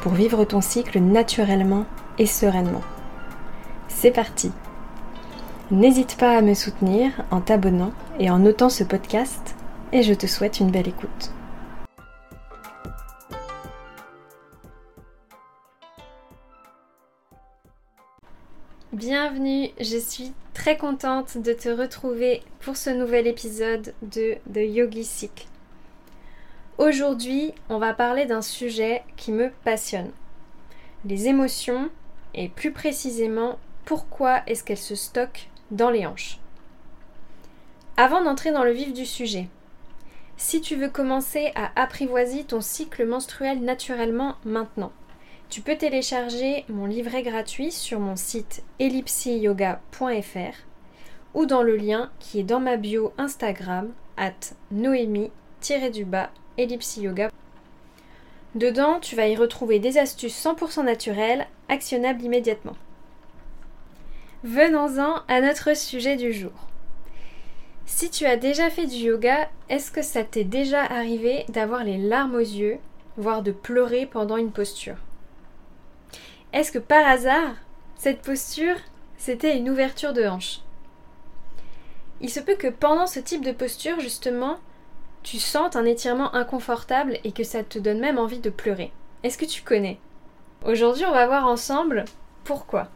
pour vivre ton cycle naturellement et sereinement. C'est parti N'hésite pas à me soutenir en t'abonnant et en notant ce podcast et je te souhaite une belle écoute. Bienvenue, je suis très contente de te retrouver pour ce nouvel épisode de The Yogi Cycle. Aujourd'hui, on va parler d'un sujet qui me passionne. Les émotions et plus précisément pourquoi est-ce qu'elles se stockent dans les hanches. Avant d'entrer dans le vif du sujet, si tu veux commencer à apprivoiser ton cycle menstruel naturellement maintenant, tu peux télécharger mon livret gratuit sur mon site ellipsiyoga.fr ou dans le lien qui est dans ma bio Instagram at noémie-du-bas ellipsiyoga. Dedans, tu vas y retrouver des astuces 100% naturelles, actionnables immédiatement. Venons-en à notre sujet du jour. Si tu as déjà fait du yoga, est-ce que ça t'est déjà arrivé d'avoir les larmes aux yeux, voire de pleurer pendant une posture? Est-ce que par hasard, cette posture, c'était une ouverture de hanche? Il se peut que pendant ce type de posture, justement, tu sentes un étirement inconfortable et que ça te donne même envie de pleurer. Est-ce que tu connais? Aujourd'hui, on va voir ensemble pourquoi.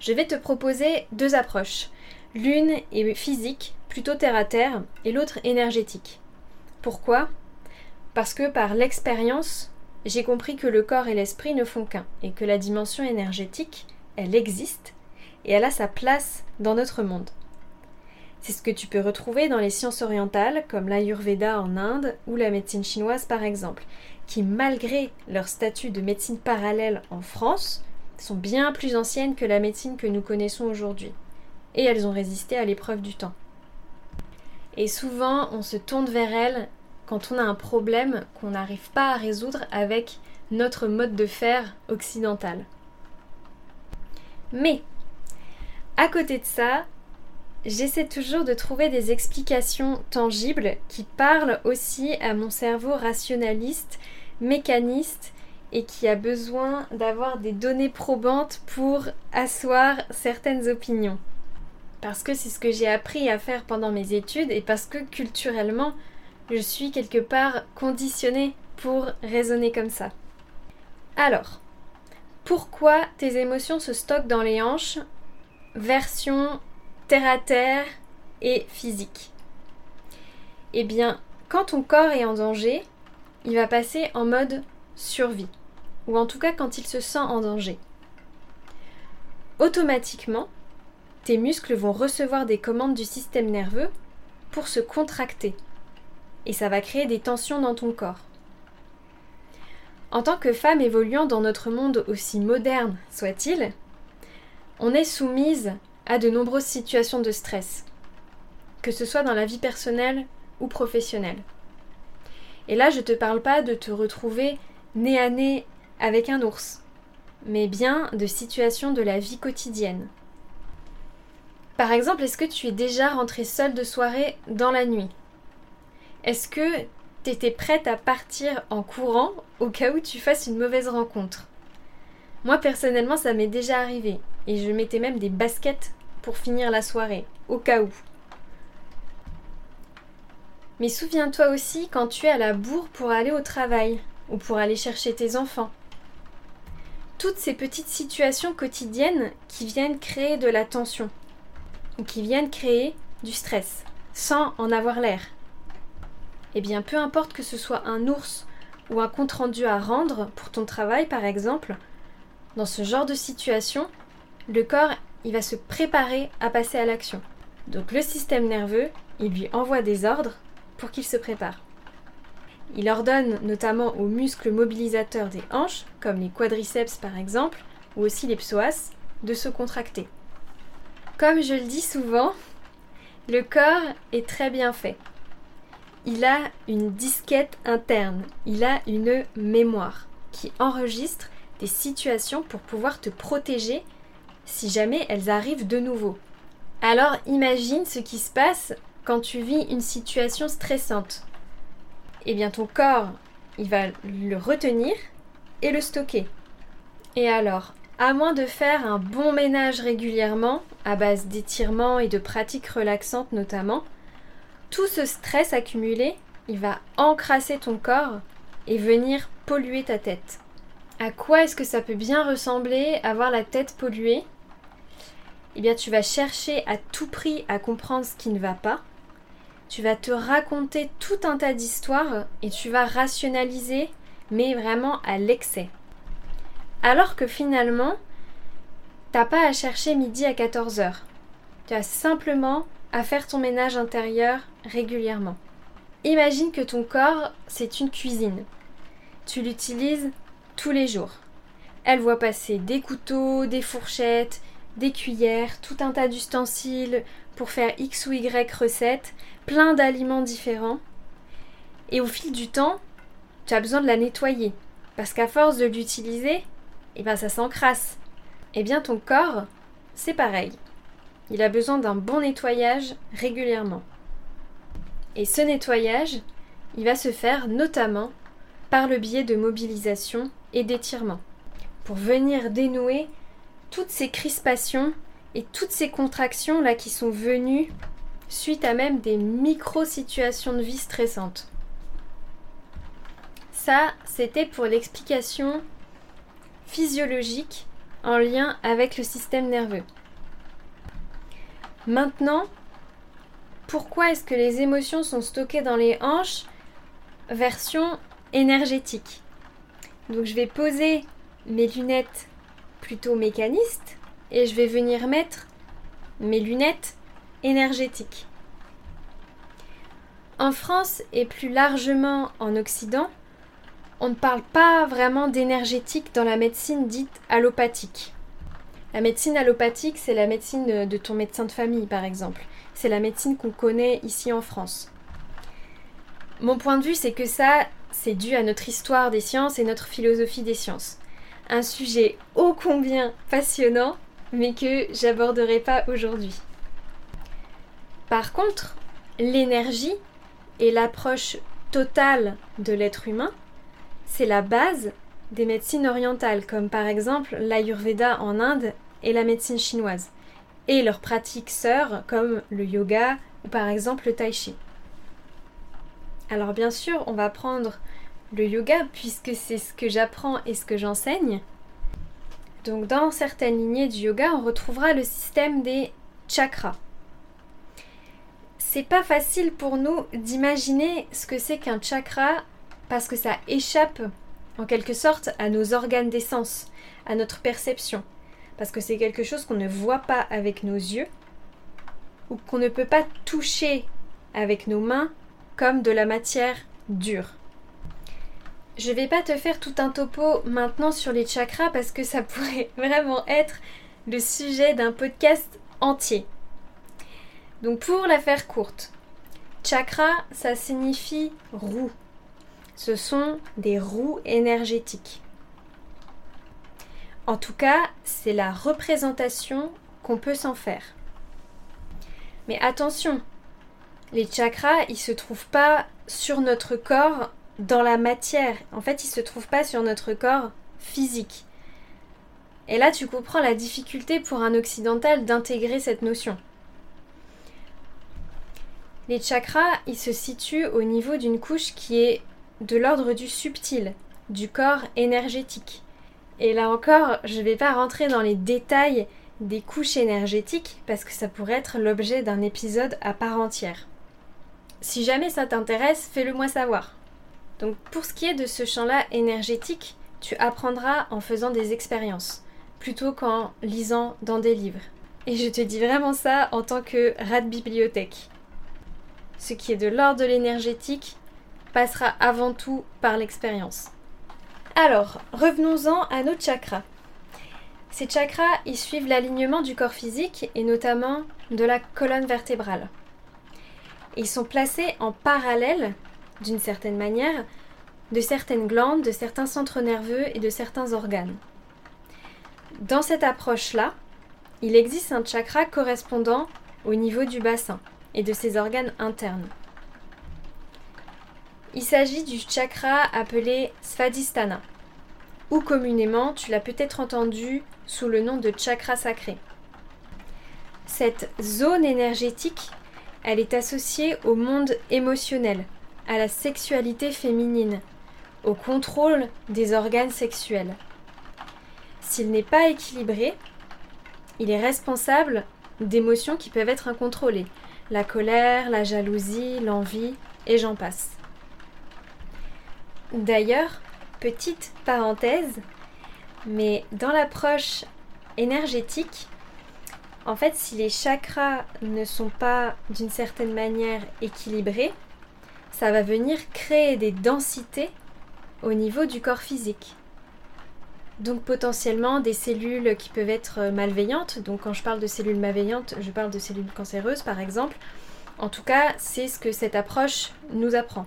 Je vais te proposer deux approches. L'une est physique, plutôt terre à terre, et l'autre énergétique. Pourquoi? Parce que par l'expérience, j'ai compris que le corps et l'esprit ne font qu'un, et que la dimension énergétique, elle existe, et elle a sa place dans notre monde. C'est ce que tu peux retrouver dans les sciences orientales, comme l'Ayurveda en Inde ou la médecine chinoise par exemple, qui malgré leur statut de médecine parallèle en France, sont bien plus anciennes que la médecine que nous connaissons aujourd'hui. Et elles ont résisté à l'épreuve du temps. Et souvent, on se tourne vers elles quand on a un problème qu'on n'arrive pas à résoudre avec notre mode de faire occidental. Mais, à côté de ça, j'essaie toujours de trouver des explications tangibles qui parlent aussi à mon cerveau rationaliste, mécaniste et qui a besoin d'avoir des données probantes pour asseoir certaines opinions. Parce que c'est ce que j'ai appris à faire pendant mes études et parce que culturellement, je suis quelque part conditionnée pour raisonner comme ça. Alors, pourquoi tes émotions se stockent dans les hanches? Version terre à terre et physique. Eh bien, quand ton corps est en danger, il va passer en mode survie, ou en tout cas quand il se sent en danger. Automatiquement, tes muscles vont recevoir des commandes du système nerveux pour se contracter, et ça va créer des tensions dans ton corps. En tant que femme évoluant dans notre monde aussi moderne soit-il, on est soumise à de nombreuses situations de stress, que ce soit dans la vie personnelle ou professionnelle. Et là, je ne te parle pas de te retrouver nez à nez avec un ours, mais bien de situations de la vie quotidienne. Par exemple, est-ce que tu es déjà rentrée seule de soirée dans la nuit? Est-ce que tu étais prête à partir en courant au cas où tu fasses une mauvaise rencontre? Moi personnellement ça m'est déjà arrivé et je mettais même des baskets pour finir la soirée, au cas où. Mais souviens-toi aussi quand tu es à la bourre pour aller au travail ou pour aller chercher tes enfants. Toutes ces petites situations quotidiennes qui viennent créer de la tension ou qui viennent créer du stress sans en avoir l'air eh bien peu importe que ce soit un ours ou un compte-rendu à rendre pour ton travail par exemple, dans ce genre de situation, le corps il va se préparer à passer à l'action. Donc le système nerveux, il lui envoie des ordres pour qu'il se prépare. Il ordonne notamment aux muscles mobilisateurs des hanches, comme les quadriceps par exemple, ou aussi les psoas, de se contracter. Comme je le dis souvent, le corps est très bien fait. Il a une disquette interne, il a une mémoire qui enregistre des situations pour pouvoir te protéger si jamais elles arrivent de nouveau. Alors imagine ce qui se passe quand tu vis une situation stressante. Eh bien ton corps, il va le retenir et le stocker. Et alors, à moins de faire un bon ménage régulièrement, à base d'étirements et de pratiques relaxantes notamment, tout ce stress accumulé, il va encrasser ton corps et venir polluer ta tête. À quoi est-ce que ça peut bien ressembler avoir la tête polluée? Eh bien, tu vas chercher à tout prix à comprendre ce qui ne va pas. Tu vas te raconter tout un tas d'histoires et tu vas rationaliser, mais vraiment à l'excès. Alors que finalement, t'as pas à chercher midi à 14h. Tu as simplement à faire ton ménage intérieur régulièrement. Imagine que ton corps, c'est une cuisine. Tu l'utilises tous les jours. Elle voit passer des couteaux, des fourchettes, des cuillères, tout un tas d'ustensiles pour faire X ou Y recettes, plein d'aliments différents. Et au fil du temps, tu as besoin de la nettoyer. Parce qu'à force de l'utiliser, eh ben ça s'encrasse. Eh bien ton corps, c'est pareil. Il a besoin d'un bon nettoyage régulièrement. Et ce nettoyage, il va se faire notamment par le biais de mobilisation et d'étirement, pour venir dénouer toutes ces crispations et toutes ces contractions là qui sont venues suite à même des micro-situations de vie stressantes. Ça, c'était pour l'explication physiologique en lien avec le système nerveux. Maintenant, pourquoi est-ce que les émotions sont stockées dans les hanches version énergétique? Donc je vais poser mes lunettes plutôt mécanistes et je vais venir mettre mes lunettes énergétiques. En France et plus largement en Occident, on ne parle pas vraiment d'énergétique dans la médecine dite allopathique. La médecine allopathique, c'est la médecine de ton médecin de famille, par exemple. C'est la médecine qu'on connaît ici en France. Mon point de vue, c'est que ça, c'est dû à notre histoire des sciences et notre philosophie des sciences. Un sujet ô combien passionnant, mais que j'aborderai pas aujourd'hui. Par contre, l'énergie et l'approche totale de l'être humain c'est la base des médecines orientales, comme par exemple l'Ayurveda en Inde et la médecine chinoise, et leurs pratiques sœurs comme le yoga ou par exemple le tai chi. Alors bien sûr, on va prendre le yoga puisque c'est ce que j'apprends et ce que j'enseigne. Donc dans certaines lignées du yoga, on retrouvera le système des chakras. C'est pas facile pour nous d'imaginer ce que c'est qu'un chakra parce que ça échappe en quelque sorte à nos organes d'essence, à notre perception, parce que c'est quelque chose qu'on ne voit pas avec nos yeux ou qu'on ne peut pas toucher avec nos mains comme de la matière dure. Je vais pas te faire tout un topo maintenant sur les chakras parce que ça pourrait vraiment être le sujet d'un podcast entier. Donc pour la faire courte, chakra ça signifie roue ce sont des roues énergétiques. En tout cas, c'est la représentation qu'on peut s'en faire. Mais attention, les chakras, ils se trouvent pas sur notre corps dans la matière. En fait, ils se trouvent pas sur notre corps physique. Et là, tu comprends la difficulté pour un occidental d'intégrer cette notion. Les chakras, ils se situent au niveau d'une couche qui est de l'ordre du subtil, du corps énergétique. Et là encore, je ne vais pas rentrer dans les détails des couches énergétiques parce que ça pourrait être l'objet d'un épisode à part entière. Si jamais ça t'intéresse, fais-le moi savoir. Donc pour ce qui est de ce champ-là énergétique, tu apprendras en faisant des expériences, plutôt qu'en lisant dans des livres. Et je te dis vraiment ça en tant que rat de bibliothèque. Ce qui est de l'ordre de l'énergétique, passera avant tout par l'expérience. Alors, revenons-en à nos chakras. Ces chakras, ils suivent l'alignement du corps physique et notamment de la colonne vertébrale. Ils sont placés en parallèle, d'une certaine manière, de certaines glandes, de certains centres nerveux et de certains organes. Dans cette approche-là, il existe un chakra correspondant au niveau du bassin et de ses organes internes. Il s'agit du chakra appelé Svadhisthana, ou communément tu l'as peut-être entendu sous le nom de chakra sacré. Cette zone énergétique, elle est associée au monde émotionnel, à la sexualité féminine, au contrôle des organes sexuels. S'il n'est pas équilibré, il est responsable d'émotions qui peuvent être incontrôlées, la colère, la jalousie, l'envie, et j'en passe. D'ailleurs, petite parenthèse, mais dans l'approche énergétique, en fait, si les chakras ne sont pas d'une certaine manière équilibrés, ça va venir créer des densités au niveau du corps physique. Donc potentiellement des cellules qui peuvent être malveillantes. Donc quand je parle de cellules malveillantes, je parle de cellules cancéreuses par exemple. En tout cas, c'est ce que cette approche nous apprend.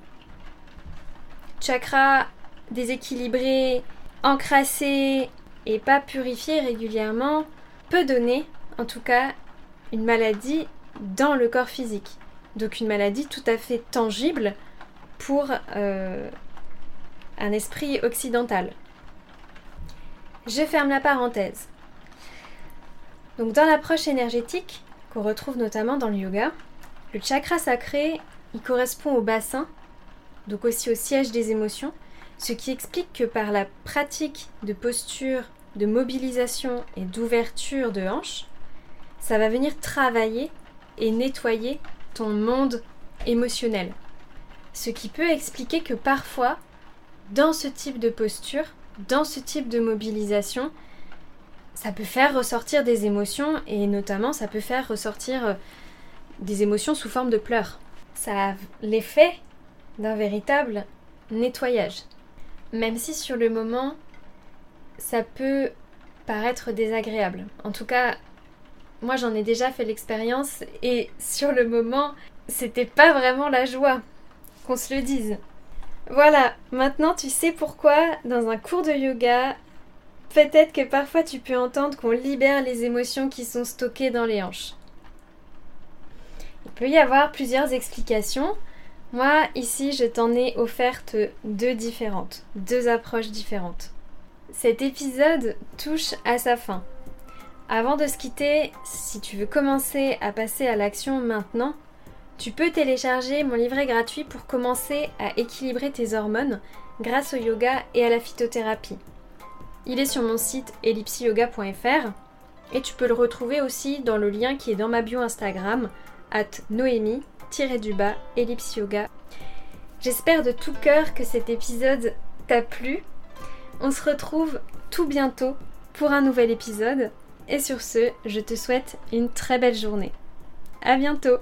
Chakra déséquilibré, encrassé et pas purifié régulièrement peut donner en tout cas une maladie dans le corps physique. Donc une maladie tout à fait tangible pour euh, un esprit occidental. Je ferme la parenthèse. Donc dans l'approche énergétique, qu'on retrouve notamment dans le yoga, le chakra sacré, il correspond au bassin, donc aussi au siège des émotions, ce qui explique que par la pratique de posture, de mobilisation et d'ouverture de hanches, ça va venir travailler et nettoyer monde émotionnel. Ce qui peut expliquer que parfois, dans ce type de posture, dans ce type de mobilisation, ça peut faire ressortir des émotions et notamment ça peut faire ressortir euh, des émotions sous forme de pleurs. Ça a l'effet d'un véritable nettoyage. Même si sur le moment, ça peut paraître désagréable. En tout cas, moi j'en ai déjà fait l'expérience et sur le moment, c'était pas vraiment la joie, qu'on se le dise. Voilà, maintenant tu sais pourquoi dans un cours de yoga, peut-être que parfois tu peux entendre qu'on libère les émotions qui sont stockées dans les hanches. Il peut y avoir plusieurs explications. Moi, ici, je t'en ai offerte deux différentes, deux approches différentes. Cet épisode touche à sa fin. Avant de se quitter, si tu veux commencer à passer à l'action maintenant, tu peux télécharger mon livret gratuit pour commencer à équilibrer tes hormones grâce au yoga et à la phytothérapie. Il est sur mon site ellipsyoga.fr et tu peux le retrouver aussi dans le lien qui est dans ma bio Instagram at noémie-du-bas ellipsyoga. J'espère de tout cœur que cet épisode t'a plu. On se retrouve tout bientôt pour un nouvel épisode. Et sur ce, je te souhaite une très belle journée. À bientôt